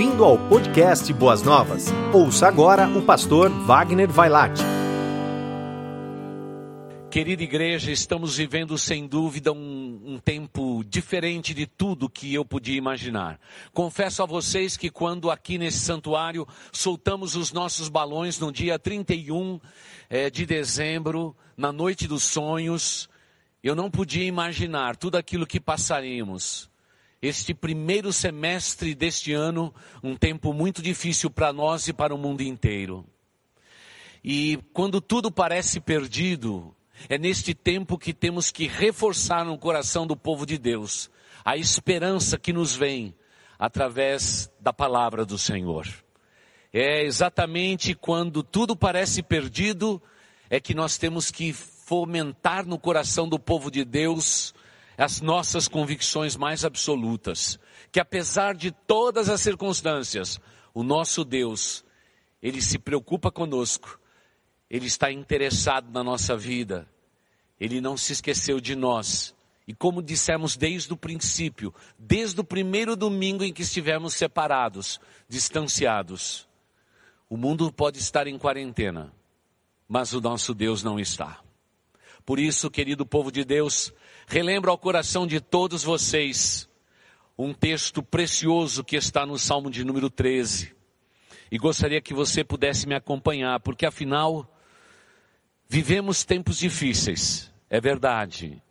Bem-vindo ao podcast Boas Novas. Ouça agora o pastor Wagner Vailate. Querida igreja, estamos vivendo sem dúvida um, um, tempo diferente de tudo que eu podia imaginar. Confesso a vocês que quando aqui nesse santuário soltamos os nossos balões no dia 31 é, de dezembro, na noite dos sonhos, eu não podia imaginar tudo aquilo que passaríamos este primeiro semestre deste ano, um tempo muito difícil para nós e para o mundo inteiro. E quando tudo parece perdido, é neste tempo que temos que reforçar no coração do povo de Deus a esperança que nos vem através da palavra do Senhor. É exatamente quando tudo parece perdido, é que nós temos que fomentar no coração do povo de Deus as nossas convicções mais absolutas, que apesar de todas as circunstâncias, o nosso Deus, Ele se preocupa conosco, Ele está interessado na nossa vida, Ele não se esqueceu de nós. E como dissemos desde o princípio, desde o primeiro domingo em que estivemos separados, distanciados, o mundo pode estar em quarentena, mas o nosso Deus não está. Por isso, querido povo de Deus, relembro ao coração de todos vocês um texto precioso que está no Salmo de número 13. E gostaria que você pudesse me acompanhar, porque afinal, vivemos tempos difíceis, é verdade.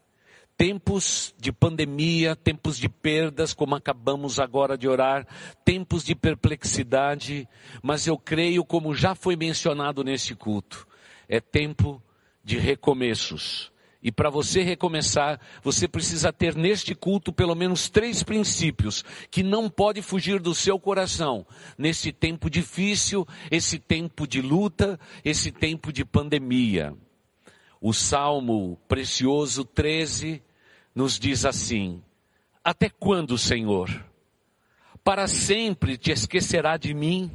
Tempos de pandemia, tempos de perdas, como acabamos agora de orar, tempos de perplexidade, mas eu creio, como já foi mencionado neste culto, é tempo de recomeços. E para você recomeçar, você precisa ter neste culto pelo menos três princípios que não pode fugir do seu coração nesse tempo difícil, esse tempo de luta, esse tempo de pandemia. O Salmo precioso 13 nos diz assim: Até quando, Senhor? Para sempre te esquecerá de mim?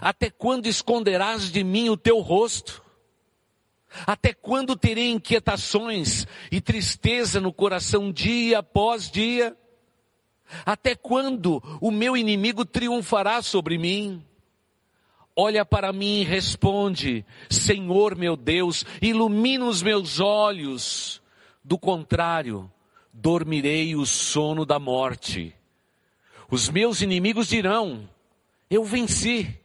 Até quando esconderás de mim o teu rosto? Até quando terei inquietações e tristeza no coração dia após dia? Até quando o meu inimigo triunfará sobre mim? Olha para mim e responde: Senhor meu Deus, ilumina os meus olhos. Do contrário, dormirei o sono da morte. Os meus inimigos dirão: Eu venci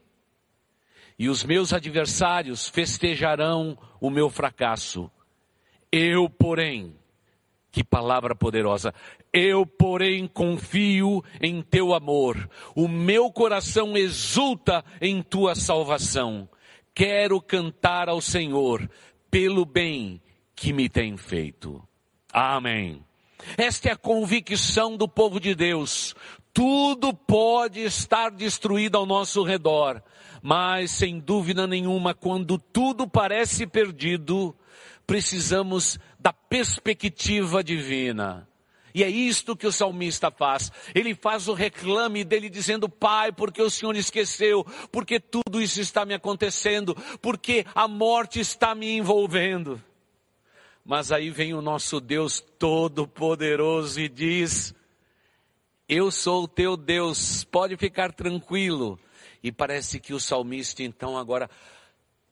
e os meus adversários festejarão o meu fracasso. Eu, porém, que palavra poderosa. Eu, porém, confio em teu amor. O meu coração exulta em tua salvação. Quero cantar ao Senhor pelo bem que me tem feito. Amém. Esta é a convicção do povo de Deus. Tudo pode estar destruído ao nosso redor, mas sem dúvida nenhuma, quando tudo parece perdido, precisamos da perspectiva divina. E é isto que o salmista faz. Ele faz o reclame dele dizendo, Pai, porque o Senhor esqueceu, porque tudo isso está me acontecendo, porque a morte está me envolvendo. Mas aí vem o nosso Deus Todo-Poderoso e diz, eu sou o teu Deus, pode ficar tranquilo. E parece que o salmista então agora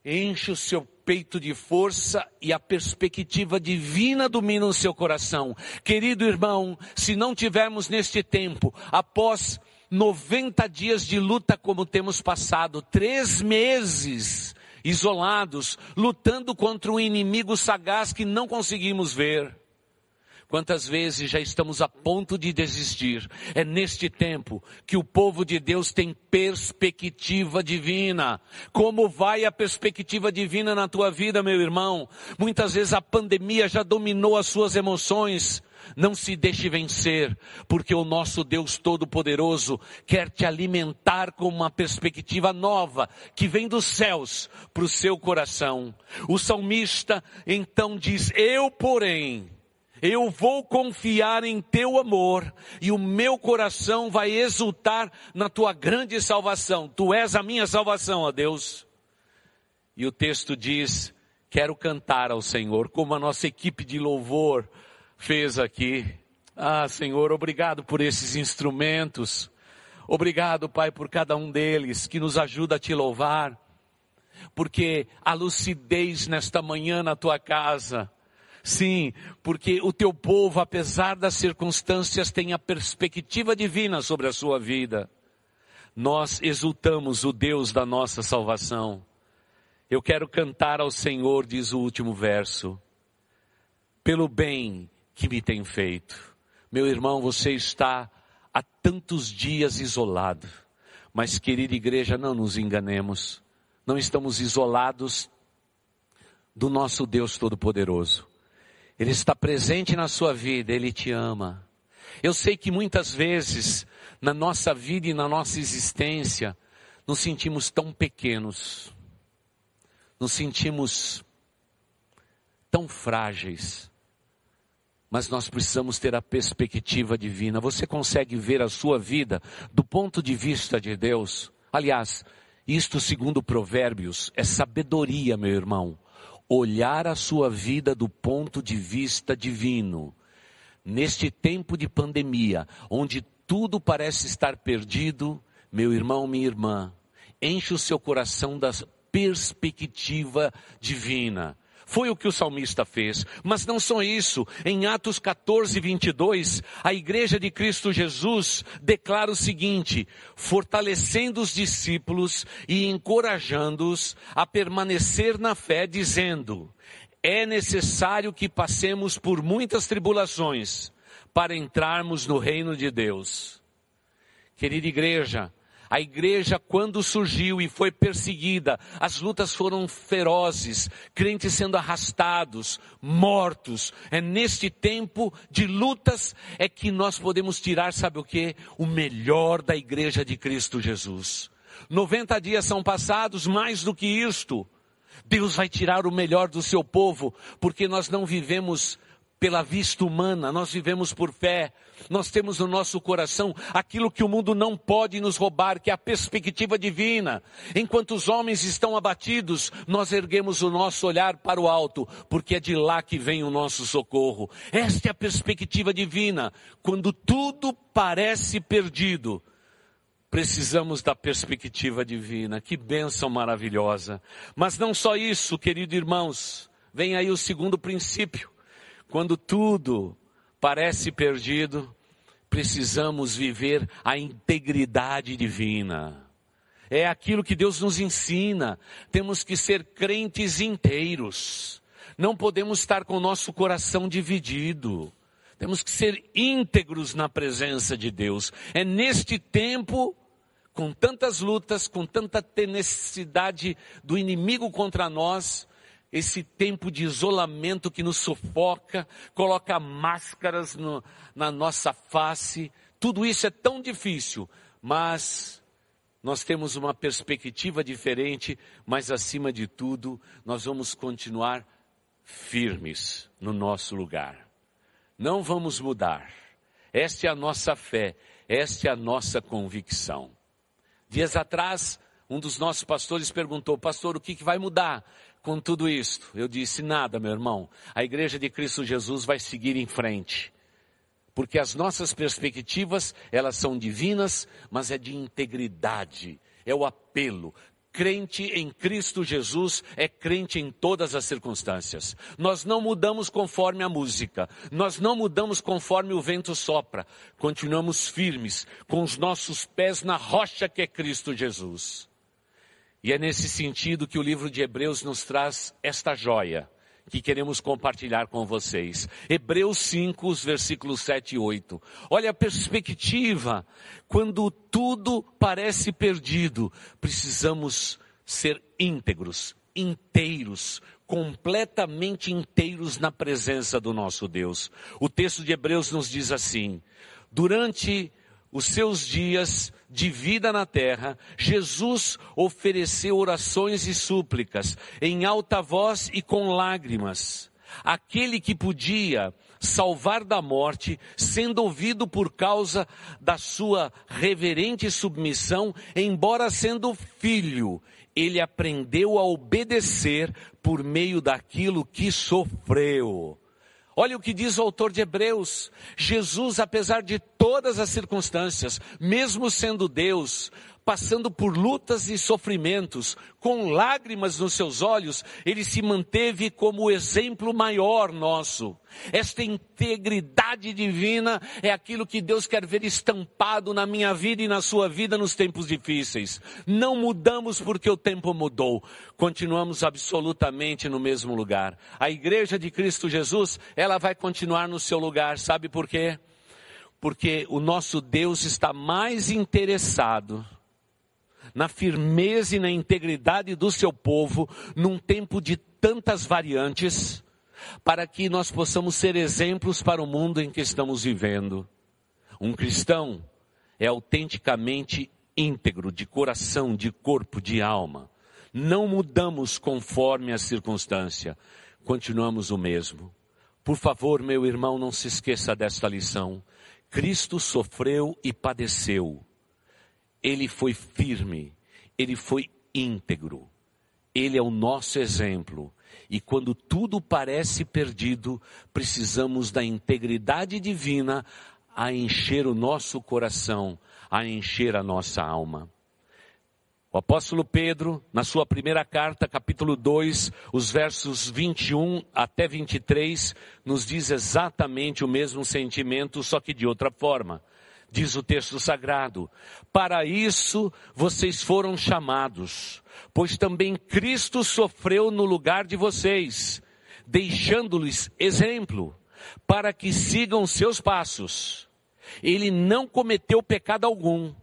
enche o seu peito de força e a perspectiva divina domina o seu coração. Querido irmão, se não tivermos neste tempo, após 90 dias de luta como temos passado, três meses isolados, lutando contra um inimigo sagaz que não conseguimos ver, Quantas vezes já estamos a ponto de desistir? É neste tempo que o povo de Deus tem perspectiva divina. Como vai a perspectiva divina na tua vida, meu irmão? Muitas vezes a pandemia já dominou as suas emoções. Não se deixe vencer, porque o nosso Deus Todo-Poderoso quer te alimentar com uma perspectiva nova que vem dos céus para o seu coração. O salmista então diz: Eu, porém, eu vou confiar em teu amor e o meu coração vai exultar na tua grande salvação. Tu és a minha salvação, ó Deus. E o texto diz: Quero cantar ao Senhor, como a nossa equipe de louvor fez aqui. Ah, Senhor, obrigado por esses instrumentos. Obrigado, Pai, por cada um deles que nos ajuda a te louvar, porque a lucidez nesta manhã na tua casa, sim, porque o teu povo, apesar das circunstâncias, tem a perspectiva divina sobre a sua vida. Nós exultamos o Deus da nossa salvação. Eu quero cantar ao Senhor, diz o último verso, pelo bem que me tem feito. Meu irmão, você está há tantos dias isolado. Mas, querida igreja, não nos enganemos. Não estamos isolados do nosso Deus Todo-Poderoso. Ele está presente na sua vida, Ele te ama. Eu sei que muitas vezes, na nossa vida e na nossa existência, nos sentimos tão pequenos, nos sentimos tão frágeis, mas nós precisamos ter a perspectiva divina. Você consegue ver a sua vida do ponto de vista de Deus? Aliás, isto segundo Provérbios é sabedoria, meu irmão. Olhar a sua vida do ponto de vista divino. Neste tempo de pandemia, onde tudo parece estar perdido, meu irmão, minha irmã, enche o seu coração da perspectiva divina. Foi o que o salmista fez. Mas não só isso. Em Atos 14, 22, a igreja de Cristo Jesus declara o seguinte, fortalecendo os discípulos e encorajando-os a permanecer na fé, dizendo, é necessário que passemos por muitas tribulações para entrarmos no reino de Deus. Querida igreja, a igreja, quando surgiu e foi perseguida, as lutas foram ferozes, crentes sendo arrastados, mortos. É neste tempo de lutas é que nós podemos tirar, sabe o que? O melhor da igreja de Cristo Jesus. 90 dias são passados, mais do que isto. Deus vai tirar o melhor do seu povo, porque nós não vivemos pela vista humana, nós vivemos por fé, nós temos no nosso coração aquilo que o mundo não pode nos roubar, que é a perspectiva divina. Enquanto os homens estão abatidos, nós erguemos o nosso olhar para o alto, porque é de lá que vem o nosso socorro. Esta é a perspectiva divina. Quando tudo parece perdido, precisamos da perspectiva divina. Que bênção maravilhosa. Mas não só isso, queridos irmãos, vem aí o segundo princípio. Quando tudo parece perdido, precisamos viver a integridade divina. É aquilo que Deus nos ensina. Temos que ser crentes inteiros. Não podemos estar com o nosso coração dividido. Temos que ser íntegros na presença de Deus. É neste tempo, com tantas lutas, com tanta tenacidade do inimigo contra nós, esse tempo de isolamento que nos sufoca, coloca máscaras no, na nossa face, tudo isso é tão difícil, mas nós temos uma perspectiva diferente, mas acima de tudo, nós vamos continuar firmes no nosso lugar. Não vamos mudar. Esta é a nossa fé, esta é a nossa convicção. Dias atrás, um dos nossos pastores perguntou, pastor, o que, que vai mudar? Com tudo isto? Eu disse: nada, meu irmão. A igreja de Cristo Jesus vai seguir em frente. Porque as nossas perspectivas, elas são divinas, mas é de integridade. É o apelo. Crente em Cristo Jesus é crente em todas as circunstâncias. Nós não mudamos conforme a música, nós não mudamos conforme o vento sopra. Continuamos firmes, com os nossos pés na rocha que é Cristo Jesus. E é nesse sentido que o livro de Hebreus nos traz esta joia que queremos compartilhar com vocês. Hebreus 5, os versículos 7 e 8. Olha a perspectiva. Quando tudo parece perdido, precisamos ser íntegros, inteiros, completamente inteiros na presença do nosso Deus. O texto de Hebreus nos diz assim: durante os seus dias de vida na terra, Jesus ofereceu orações e súplicas em alta voz e com lágrimas. Aquele que podia salvar da morte, sendo ouvido por causa da sua reverente submissão, embora sendo filho, ele aprendeu a obedecer por meio daquilo que sofreu. Olha o que diz o autor de Hebreus. Jesus, apesar de todas as circunstâncias, mesmo sendo Deus, passando por lutas e sofrimentos, com lágrimas nos seus olhos, ele se manteve como o exemplo maior nosso. Esta integridade divina é aquilo que Deus quer ver estampado na minha vida e na sua vida nos tempos difíceis. Não mudamos porque o tempo mudou. Continuamos absolutamente no mesmo lugar. A igreja de Cristo Jesus, ela vai continuar no seu lugar. Sabe por quê? Porque o nosso Deus está mais interessado na firmeza e na integridade do seu povo, num tempo de tantas variantes, para que nós possamos ser exemplos para o mundo em que estamos vivendo. Um cristão é autenticamente íntegro, de coração, de corpo, de alma. Não mudamos conforme a circunstância, continuamos o mesmo. Por favor, meu irmão, não se esqueça desta lição. Cristo sofreu e padeceu ele foi firme, ele foi íntegro. Ele é o nosso exemplo. E quando tudo parece perdido, precisamos da integridade divina a encher o nosso coração, a encher a nossa alma. O apóstolo Pedro, na sua primeira carta, capítulo 2, os versos 21 até 23, nos diz exatamente o mesmo sentimento, só que de outra forma diz o texto sagrado. Para isso vocês foram chamados, pois também Cristo sofreu no lugar de vocês, deixando-lhes exemplo, para que sigam seus passos. Ele não cometeu pecado algum,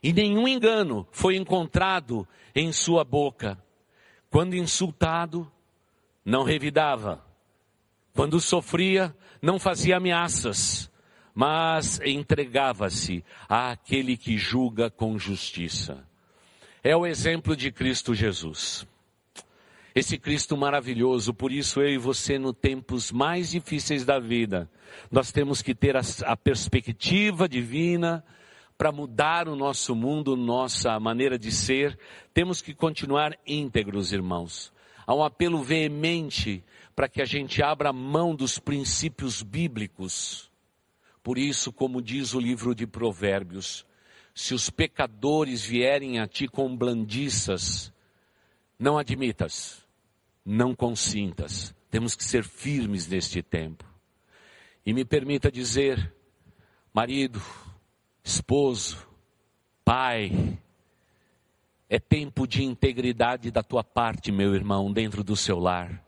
e nenhum engano foi encontrado em sua boca. Quando insultado, não revidava. Quando sofria, não fazia ameaças mas entregava-se àquele que julga com justiça. É o exemplo de Cristo Jesus. Esse Cristo maravilhoso, por isso eu e você, no tempos mais difíceis da vida, nós temos que ter a, a perspectiva divina para mudar o nosso mundo, nossa maneira de ser, temos que continuar íntegros, irmãos. Há um apelo veemente para que a gente abra mão dos princípios bíblicos por isso, como diz o livro de Provérbios, se os pecadores vierem a ti com blandiças, não admitas, não consintas. Temos que ser firmes neste tempo. E me permita dizer, marido, esposo, pai, é tempo de integridade da tua parte, meu irmão, dentro do seu lar.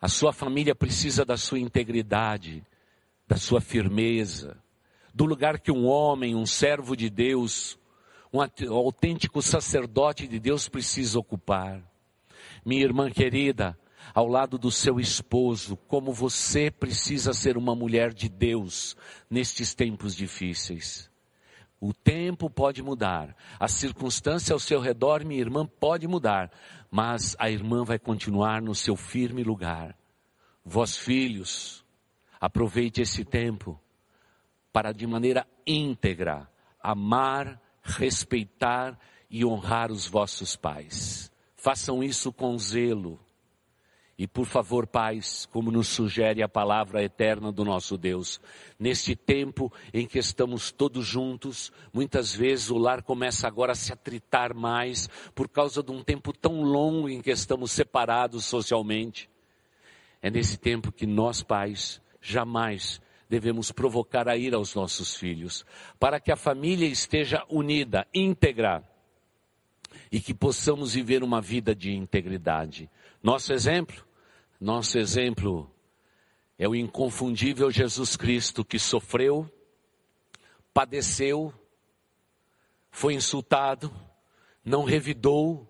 A sua família precisa da sua integridade da sua firmeza, do lugar que um homem, um servo de Deus, um autêntico sacerdote de Deus precisa ocupar. Minha irmã querida, ao lado do seu esposo, como você precisa ser uma mulher de Deus nestes tempos difíceis. O tempo pode mudar, a circunstância ao seu redor, minha irmã, pode mudar, mas a irmã vai continuar no seu firme lugar. Vós filhos, Aproveite esse tempo para de maneira íntegra amar, respeitar e honrar os vossos pais. Façam isso com zelo. E por favor, pais, como nos sugere a palavra eterna do nosso Deus, neste tempo em que estamos todos juntos, muitas vezes o lar começa agora a se atritar mais por causa de um tempo tão longo em que estamos separados socialmente. É nesse tempo que nós, pais, jamais devemos provocar a ira aos nossos filhos, para que a família esteja unida, íntegra, e que possamos viver uma vida de integridade. Nosso exemplo, nosso exemplo é o inconfundível Jesus Cristo que sofreu, padeceu, foi insultado, não revidou,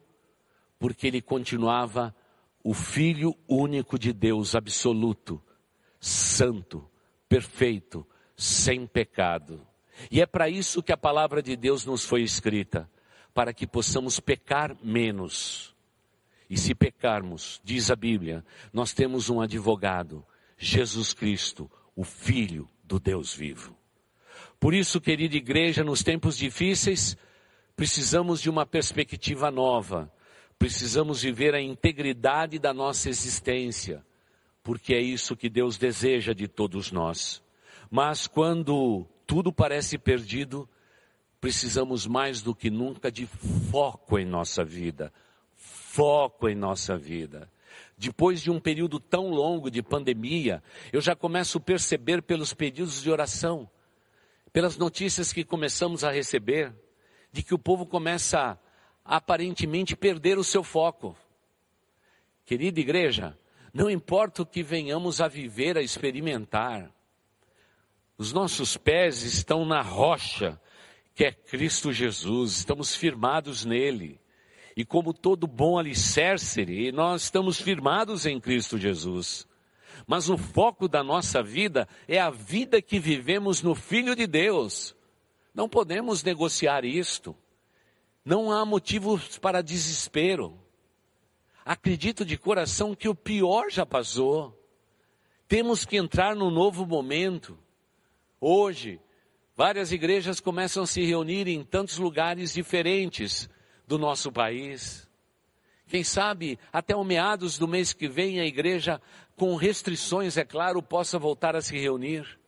porque ele continuava o Filho único de Deus absoluto, santo, perfeito, sem pecado. E é para isso que a palavra de Deus nos foi escrita, para que possamos pecar menos. E se pecarmos, diz a Bíblia, nós temos um advogado, Jesus Cristo, o Filho do Deus vivo. Por isso, querida igreja, nos tempos difíceis, precisamos de uma perspectiva nova, precisamos viver a integridade da nossa existência porque é isso que Deus deseja de todos nós. Mas quando tudo parece perdido, precisamos mais do que nunca de foco em nossa vida. Foco em nossa vida. Depois de um período tão longo de pandemia, eu já começo a perceber pelos pedidos de oração, pelas notícias que começamos a receber, de que o povo começa a aparentemente perder o seu foco. Querida igreja, não importa o que venhamos a viver, a experimentar, os nossos pés estão na rocha, que é Cristo Jesus, estamos firmados nele. E como todo bom alicerce, nós estamos firmados em Cristo Jesus. Mas o foco da nossa vida é a vida que vivemos no Filho de Deus. Não podemos negociar isto. Não há motivos para desespero. Acredito de coração que o pior já passou. Temos que entrar num novo momento. Hoje, várias igrejas começam a se reunir em tantos lugares diferentes do nosso país. Quem sabe até o meados do mês que vem a igreja, com restrições, é claro, possa voltar a se reunir.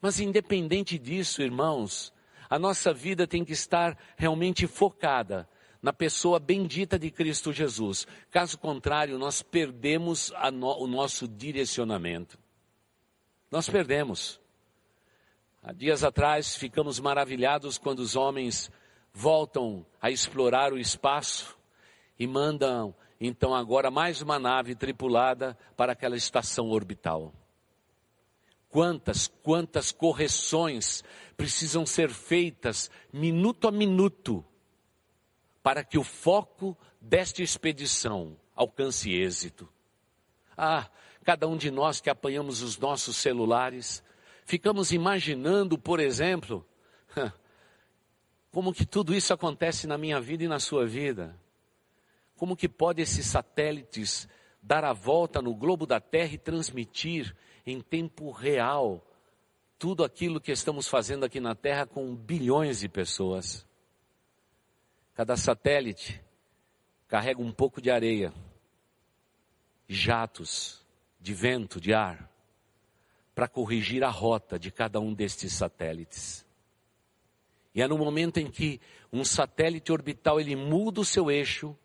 Mas independente disso, irmãos, a nossa vida tem que estar realmente focada na pessoa bendita de Cristo Jesus. Caso contrário, nós perdemos no, o nosso direcionamento. Nós perdemos. Há dias atrás ficamos maravilhados quando os homens voltam a explorar o espaço e mandam então agora mais uma nave tripulada para aquela estação orbital. Quantas, quantas correções precisam ser feitas minuto a minuto para que o foco desta expedição alcance êxito. Ah, cada um de nós que apanhamos os nossos celulares, ficamos imaginando, por exemplo, como que tudo isso acontece na minha vida e na sua vida. Como que pode esses satélites dar a volta no globo da Terra e transmitir em tempo real tudo aquilo que estamos fazendo aqui na Terra com bilhões de pessoas? Cada satélite carrega um pouco de areia, jatos de vento, de ar, para corrigir a rota de cada um destes satélites. E é no momento em que um satélite orbital ele muda o seu eixo,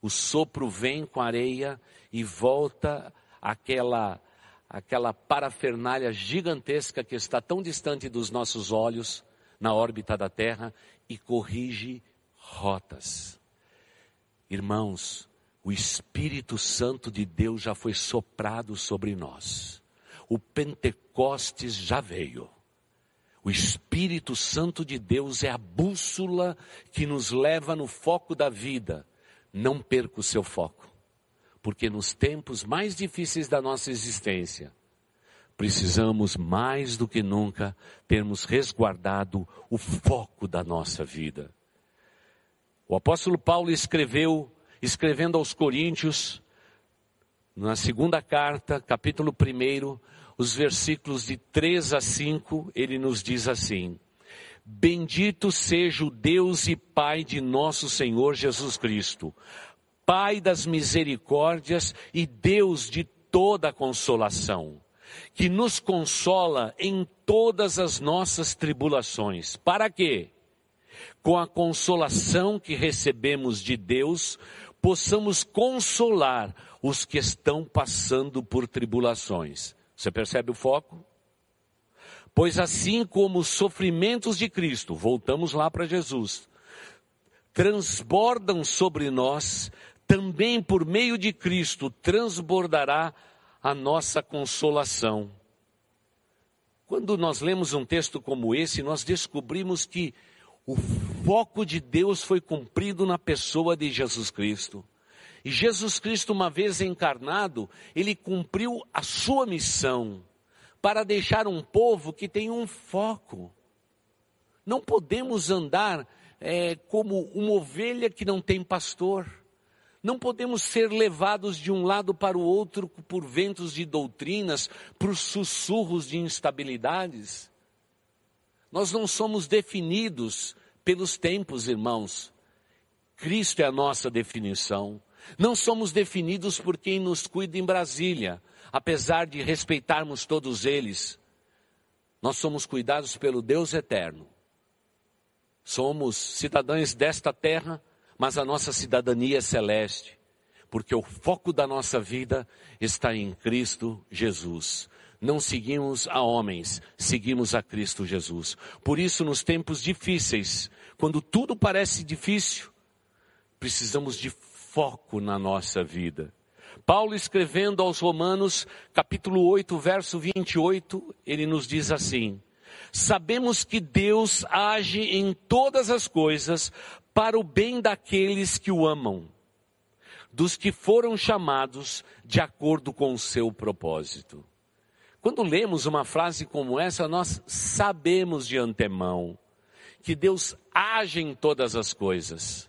o sopro vem com a areia e volta aquela aquela parafernália gigantesca que está tão distante dos nossos olhos na órbita da Terra e corrige rotas. Irmãos, o Espírito Santo de Deus já foi soprado sobre nós. O Pentecostes já veio. O Espírito Santo de Deus é a bússola que nos leva no foco da vida. Não perca o seu foco, porque nos tempos mais difíceis da nossa existência, precisamos mais do que nunca termos resguardado o foco da nossa vida. O apóstolo Paulo escreveu, escrevendo aos Coríntios, na segunda carta, capítulo 1, os versículos de 3 a 5, ele nos diz assim: Bendito seja o Deus e Pai de nosso Senhor Jesus Cristo, Pai das misericórdias e Deus de toda consolação, que nos consola em todas as nossas tribulações. Para quê? Com a consolação que recebemos de Deus, possamos consolar os que estão passando por tribulações. Você percebe o foco? Pois assim como os sofrimentos de Cristo, voltamos lá para Jesus, transbordam sobre nós, também por meio de Cristo transbordará a nossa consolação. Quando nós lemos um texto como esse, nós descobrimos que o foco de Deus foi cumprido na pessoa de Jesus Cristo. E Jesus Cristo, uma vez encarnado, ele cumpriu a sua missão para deixar um povo que tem um foco. Não podemos andar é, como uma ovelha que não tem pastor. Não podemos ser levados de um lado para o outro por ventos de doutrinas, por sussurros de instabilidades. Nós não somos definidos pelos tempos, irmãos. Cristo é a nossa definição. Não somos definidos por quem nos cuida em Brasília, apesar de respeitarmos todos eles. Nós somos cuidados pelo Deus eterno. Somos cidadãos desta terra, mas a nossa cidadania é celeste, porque o foco da nossa vida está em Cristo Jesus. Não seguimos a homens, seguimos a Cristo Jesus. Por isso, nos tempos difíceis, quando tudo parece difícil, precisamos de foco na nossa vida. Paulo escrevendo aos Romanos, capítulo 8, verso 28, ele nos diz assim: Sabemos que Deus age em todas as coisas para o bem daqueles que o amam, dos que foram chamados de acordo com o seu propósito. Quando lemos uma frase como essa, nós sabemos de antemão que Deus age em todas as coisas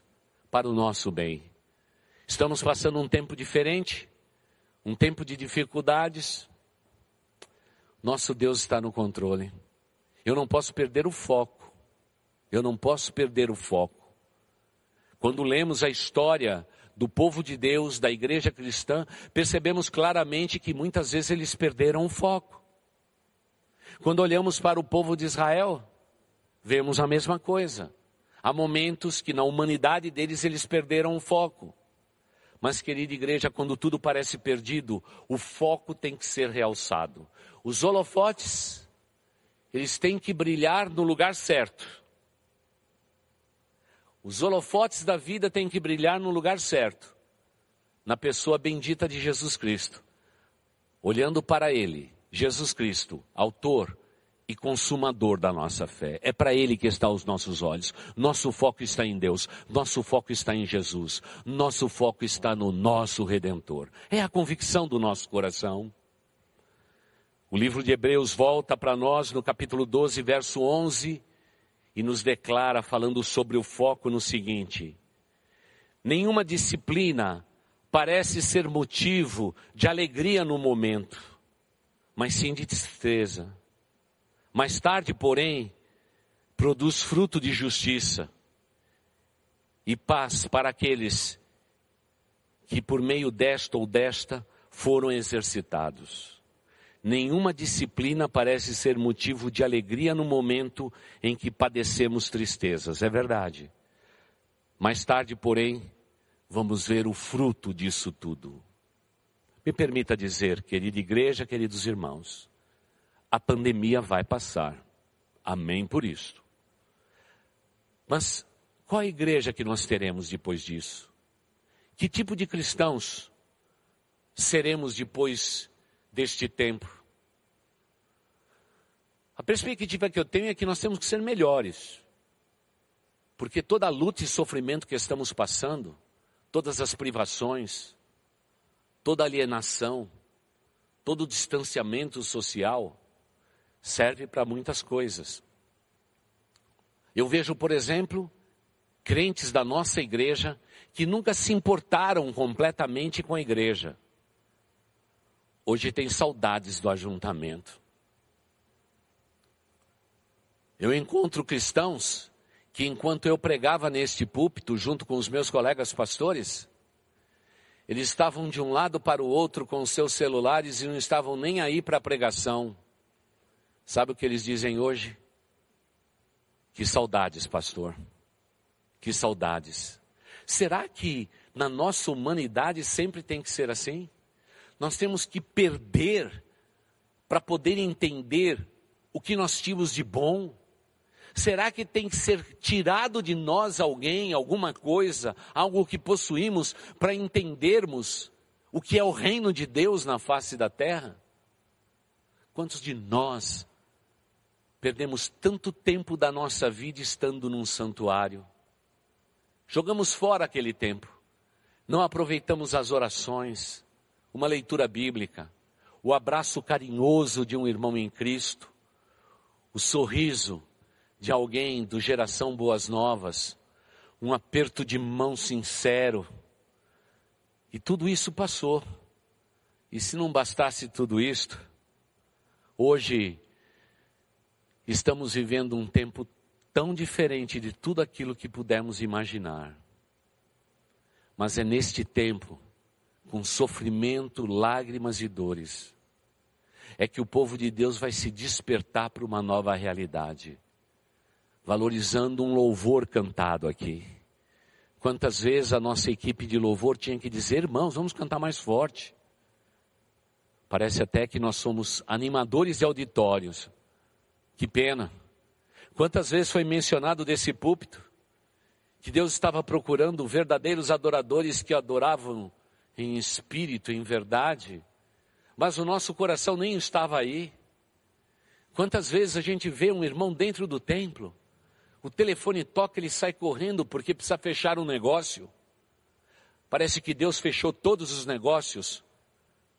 para o nosso bem. Estamos passando um tempo diferente, um tempo de dificuldades. Nosso Deus está no controle. Eu não posso perder o foco. Eu não posso perder o foco. Quando lemos a história do povo de Deus, da igreja cristã, percebemos claramente que muitas vezes eles perderam o foco. Quando olhamos para o povo de Israel, vemos a mesma coisa. Há momentos que na humanidade deles eles perderam o foco. Mas, querida igreja, quando tudo parece perdido, o foco tem que ser realçado. Os holofotes, eles têm que brilhar no lugar certo. Os holofotes da vida têm que brilhar no lugar certo. Na pessoa bendita de Jesus Cristo. Olhando para Ele, Jesus Cristo, autor e consumador da nossa fé. É para Ele que estão os nossos olhos. Nosso foco está em Deus. Nosso foco está em Jesus. Nosso foco está no nosso Redentor. É a convicção do nosso coração. O livro de Hebreus volta para nós no capítulo 12, verso 11, e nos declara, falando sobre o foco, no seguinte: Nenhuma disciplina parece ser motivo de alegria no momento, mas sim de tristeza mais tarde, porém, produz fruto de justiça e paz para aqueles que por meio desta ou desta foram exercitados. Nenhuma disciplina parece ser motivo de alegria no momento em que padecemos tristezas, é verdade. Mais tarde, porém, vamos ver o fruto disso tudo. Me permita dizer, querida igreja, queridos irmãos, a pandemia vai passar. Amém por isso. Mas qual a igreja que nós teremos depois disso? Que tipo de cristãos seremos depois deste tempo? A perspectiva que eu tenho é que nós temos que ser melhores. Porque toda a luta e sofrimento que estamos passando, todas as privações, toda alienação, todo distanciamento social, serve para muitas coisas. Eu vejo, por exemplo, crentes da nossa igreja que nunca se importaram completamente com a igreja. Hoje tem saudades do ajuntamento. Eu encontro cristãos que, enquanto eu pregava neste púlpito, junto com os meus colegas pastores, eles estavam de um lado para o outro com seus celulares e não estavam nem aí para a pregação. Sabe o que eles dizem hoje? Que saudades, pastor. Que saudades. Será que na nossa humanidade sempre tem que ser assim? Nós temos que perder para poder entender o que nós tínhamos de bom? Será que tem que ser tirado de nós alguém, alguma coisa, algo que possuímos, para entendermos o que é o reino de Deus na face da terra? Quantos de nós Perdemos tanto tempo da nossa vida estando num santuário. Jogamos fora aquele tempo. Não aproveitamos as orações, uma leitura bíblica, o abraço carinhoso de um irmão em Cristo, o sorriso de alguém do Geração Boas Novas, um aperto de mão sincero. E tudo isso passou. E se não bastasse tudo isto, hoje Estamos vivendo um tempo tão diferente de tudo aquilo que pudemos imaginar. Mas é neste tempo, com sofrimento, lágrimas e dores, é que o povo de Deus vai se despertar para uma nova realidade, valorizando um louvor cantado aqui. Quantas vezes a nossa equipe de louvor tinha que dizer, irmãos, vamos cantar mais forte. Parece até que nós somos animadores de auditórios. Que pena. Quantas vezes foi mencionado desse púlpito que Deus estava procurando verdadeiros adoradores que adoravam em espírito, em verdade, mas o nosso coração nem estava aí. Quantas vezes a gente vê um irmão dentro do templo, o telefone toca, ele sai correndo porque precisa fechar um negócio. Parece que Deus fechou todos os negócios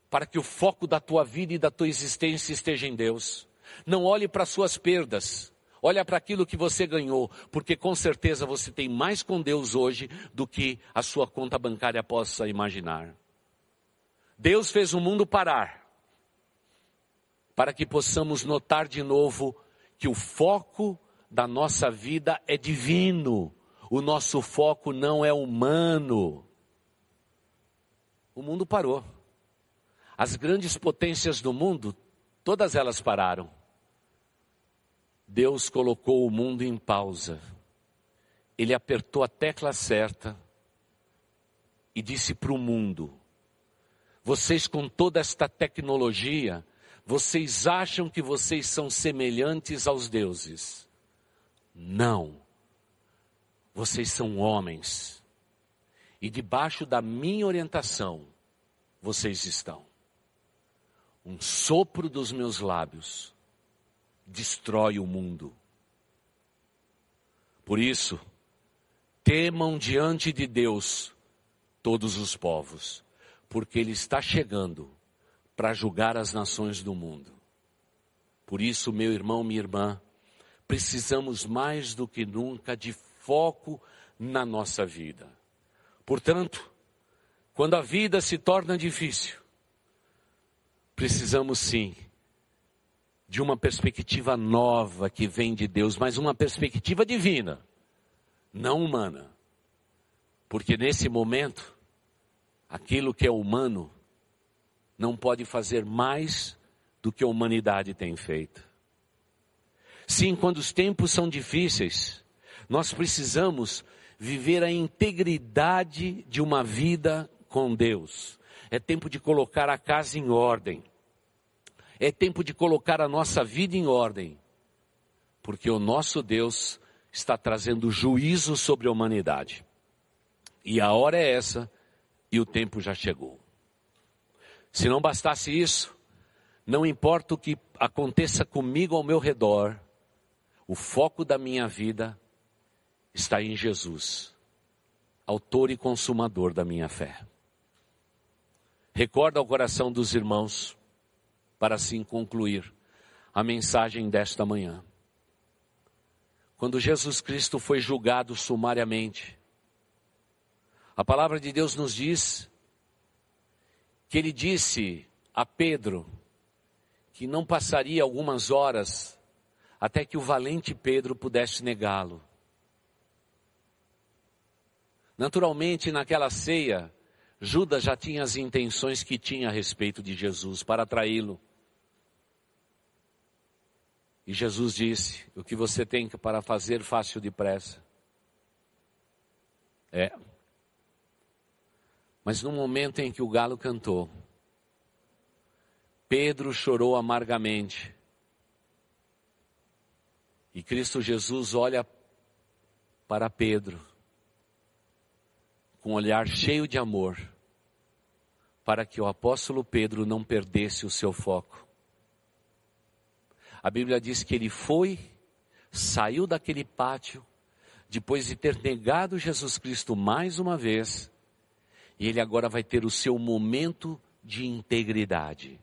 para que o foco da tua vida e da tua existência esteja em Deus. Não olhe para suas perdas, olha para aquilo que você ganhou, porque com certeza você tem mais com Deus hoje do que a sua conta bancária possa imaginar. Deus fez o mundo parar, para que possamos notar de novo que o foco da nossa vida é divino, o nosso foco não é humano. O mundo parou. As grandes potências do mundo, todas elas pararam. Deus colocou o mundo em pausa. Ele apertou a tecla certa e disse para o mundo: Vocês, com toda esta tecnologia, vocês acham que vocês são semelhantes aos deuses? Não. Vocês são homens. E debaixo da minha orientação, vocês estão um sopro dos meus lábios destrói o mundo. Por isso, temam diante de Deus todos os povos, porque Ele está chegando para julgar as nações do mundo. Por isso, meu irmão, minha irmã, precisamos mais do que nunca de foco na nossa vida. Portanto, quando a vida se torna difícil, precisamos sim de uma perspectiva nova que vem de Deus, mas uma perspectiva divina, não humana. Porque nesse momento, aquilo que é humano não pode fazer mais do que a humanidade tem feito. Sim, quando os tempos são difíceis, nós precisamos viver a integridade de uma vida com Deus. É tempo de colocar a casa em ordem. É tempo de colocar a nossa vida em ordem. Porque o nosso Deus está trazendo juízo sobre a humanidade. E a hora é essa e o tempo já chegou. Se não bastasse isso, não importa o que aconteça comigo ao meu redor, o foco da minha vida está em Jesus, autor e consumador da minha fé. Recorda ao coração dos irmãos, para assim concluir a mensagem desta manhã. Quando Jesus Cristo foi julgado sumariamente, a palavra de Deus nos diz que ele disse a Pedro que não passaria algumas horas até que o valente Pedro pudesse negá-lo. Naturalmente, naquela ceia, Judas já tinha as intenções que tinha a respeito de Jesus para atraí-lo. E Jesus disse: O que você tem para fazer, fácil depressa. É. Mas no momento em que o galo cantou, Pedro chorou amargamente. E Cristo Jesus olha para Pedro com um olhar cheio de amor, para que o apóstolo Pedro não perdesse o seu foco. A Bíblia diz que ele foi, saiu daquele pátio, depois de ter negado Jesus Cristo mais uma vez, e ele agora vai ter o seu momento de integridade.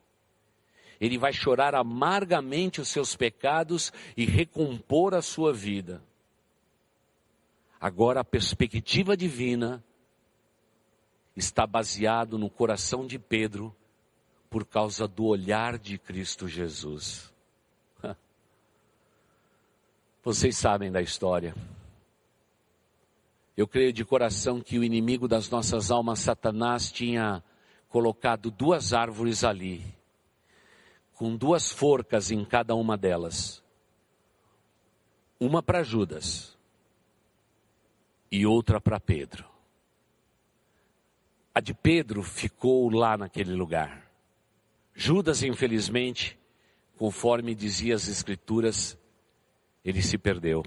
Ele vai chorar amargamente os seus pecados e recompor a sua vida. Agora a perspectiva divina está baseado no coração de Pedro por causa do olhar de Cristo Jesus. Vocês sabem da história. Eu creio de coração que o inimigo das nossas almas, Satanás, tinha colocado duas árvores ali, com duas forcas em cada uma delas. Uma para Judas e outra para Pedro. A de Pedro ficou lá naquele lugar. Judas, infelizmente, conforme dizia as Escrituras, ele se perdeu.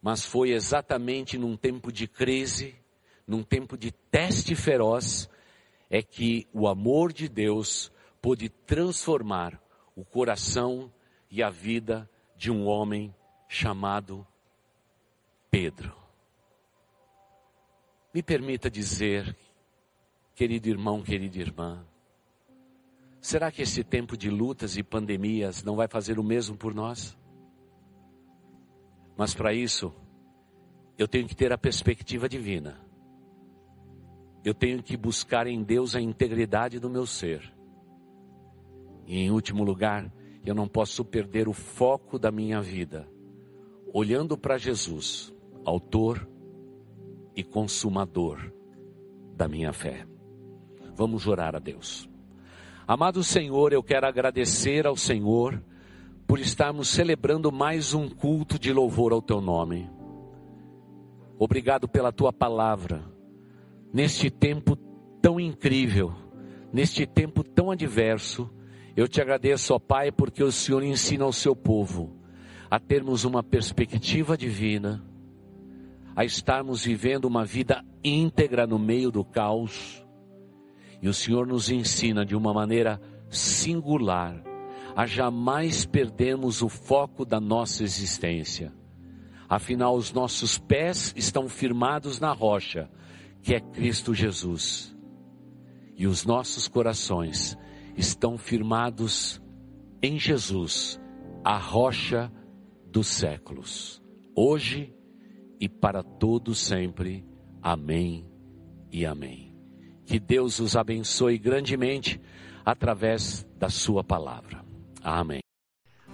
Mas foi exatamente num tempo de crise, num tempo de teste feroz, é que o amor de Deus pôde transformar o coração e a vida de um homem chamado Pedro. Me permita dizer, querido irmão, querida irmã, será que esse tempo de lutas e pandemias não vai fazer o mesmo por nós? Mas para isso, eu tenho que ter a perspectiva divina. Eu tenho que buscar em Deus a integridade do meu ser. E em último lugar, eu não posso perder o foco da minha vida, olhando para Jesus, autor e consumador da minha fé. Vamos orar a Deus. Amado Senhor, eu quero agradecer ao Senhor por estarmos celebrando mais um culto de louvor ao teu nome. Obrigado pela tua palavra. Neste tempo tão incrível, neste tempo tão adverso, eu te agradeço, ó Pai, porque o Senhor ensina ao seu povo a termos uma perspectiva divina, a estarmos vivendo uma vida íntegra no meio do caos. E o Senhor nos ensina de uma maneira singular a jamais perdermos o foco da nossa existência. Afinal, os nossos pés estão firmados na rocha, que é Cristo Jesus. E os nossos corações estão firmados em Jesus, a rocha dos séculos. Hoje e para todo sempre. Amém e amém. Que Deus os abençoe grandemente através da sua palavra. Amém.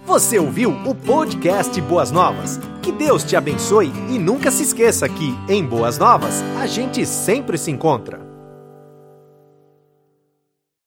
Você ouviu o podcast Boas Novas? Que Deus te abençoe e nunca se esqueça que, em Boas Novas, a gente sempre se encontra.